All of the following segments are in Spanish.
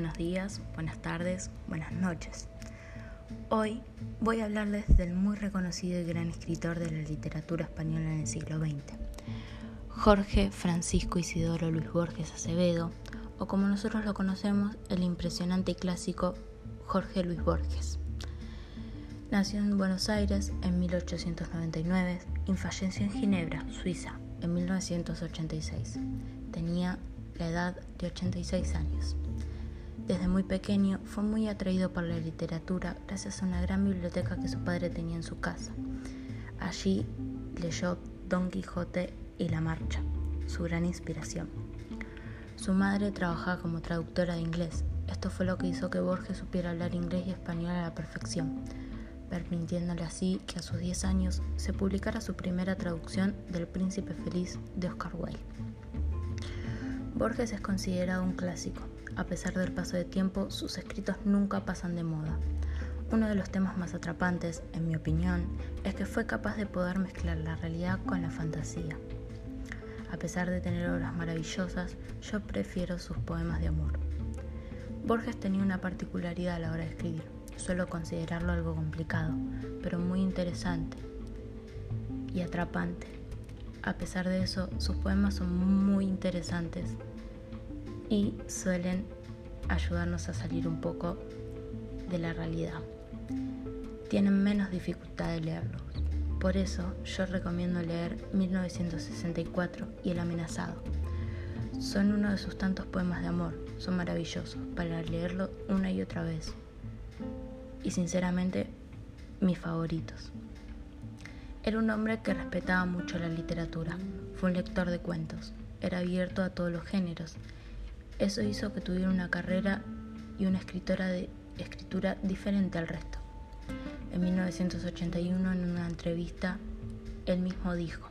buenos días, buenas tardes, buenas noches. Hoy voy a hablarles del muy reconocido y gran escritor de la literatura española en el siglo XX, Jorge Francisco Isidoro Luis Borges Acevedo, o como nosotros lo conocemos, el impresionante y clásico Jorge Luis Borges. Nació en Buenos Aires en 1899 y falleció en Ginebra, Suiza, en 1986. Tenía la edad de 86 años. Desde muy pequeño fue muy atraído por la literatura gracias a una gran biblioteca que su padre tenía en su casa. Allí leyó Don Quijote y La Marcha, su gran inspiración. Su madre trabajaba como traductora de inglés. Esto fue lo que hizo que Borges supiera hablar inglés y español a la perfección permitiéndole así que a sus 10 años se publicara su primera traducción del Príncipe Feliz de Oscar Wilde. Borges es considerado un clásico. A pesar del paso de tiempo, sus escritos nunca pasan de moda. Uno de los temas más atrapantes, en mi opinión, es que fue capaz de poder mezclar la realidad con la fantasía. A pesar de tener obras maravillosas, yo prefiero sus poemas de amor. Borges tenía una particularidad a la hora de escribir Suelo considerarlo algo complicado, pero muy interesante y atrapante. A pesar de eso, sus poemas son muy interesantes y suelen ayudarnos a salir un poco de la realidad. Tienen menos dificultad de leerlos. Por eso yo recomiendo leer 1964 y El amenazado. Son uno de sus tantos poemas de amor, son maravillosos para leerlo una y otra vez y sinceramente mis favoritos. Era un hombre que respetaba mucho la literatura, fue un lector de cuentos, era abierto a todos los géneros. Eso hizo que tuviera una carrera y una escritora de escritura diferente al resto. En 1981, en una entrevista, él mismo dijo,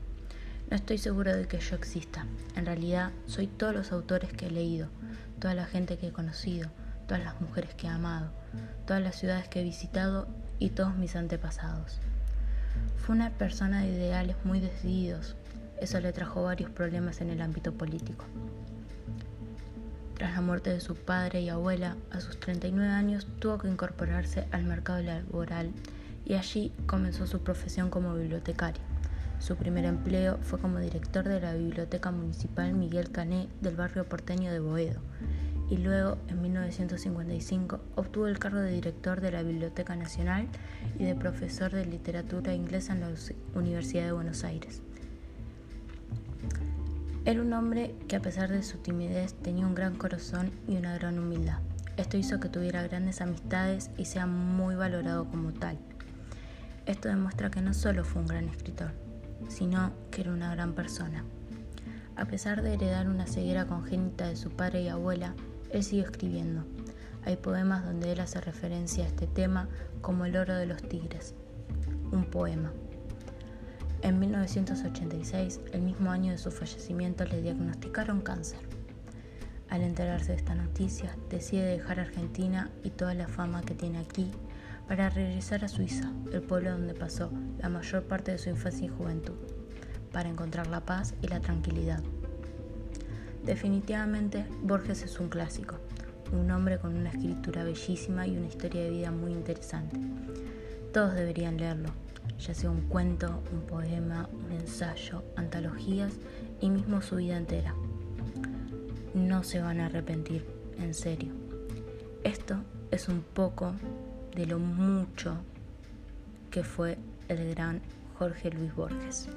no estoy seguro de que yo exista. En realidad, soy todos los autores que he leído, toda la gente que he conocido, todas las mujeres que he amado, todas las ciudades que he visitado y todos mis antepasados. Fue una persona de ideales muy decididos. Eso le trajo varios problemas en el ámbito político. Tras la muerte de su padre y abuela, a sus 39 años tuvo que incorporarse al mercado laboral y allí comenzó su profesión como bibliotecario. Su primer empleo fue como director de la Biblioteca Municipal Miguel Cané del barrio porteño de Boedo y luego, en 1955, obtuvo el cargo de director de la Biblioteca Nacional y de profesor de literatura inglesa en la Universidad de Buenos Aires. Era un hombre que a pesar de su timidez tenía un gran corazón y una gran humildad. Esto hizo que tuviera grandes amistades y sea muy valorado como tal. Esto demuestra que no solo fue un gran escritor, sino que era una gran persona. A pesar de heredar una ceguera congénita de su padre y abuela, él siguió escribiendo. Hay poemas donde él hace referencia a este tema como El oro de los tigres, un poema. En 1986, el mismo año de su fallecimiento, le diagnosticaron cáncer. Al enterarse de esta noticia, decide dejar Argentina y toda la fama que tiene aquí para regresar a Suiza, el pueblo donde pasó la mayor parte de su infancia y juventud, para encontrar la paz y la tranquilidad. Definitivamente, Borges es un clásico, un hombre con una escritura bellísima y una historia de vida muy interesante. Todos deberían leerlo, ya sea un cuento, un poema, un ensayo, antologías y mismo su vida entera. No se van a arrepentir, en serio. Esto es un poco de lo mucho que fue el gran Jorge Luis Borges.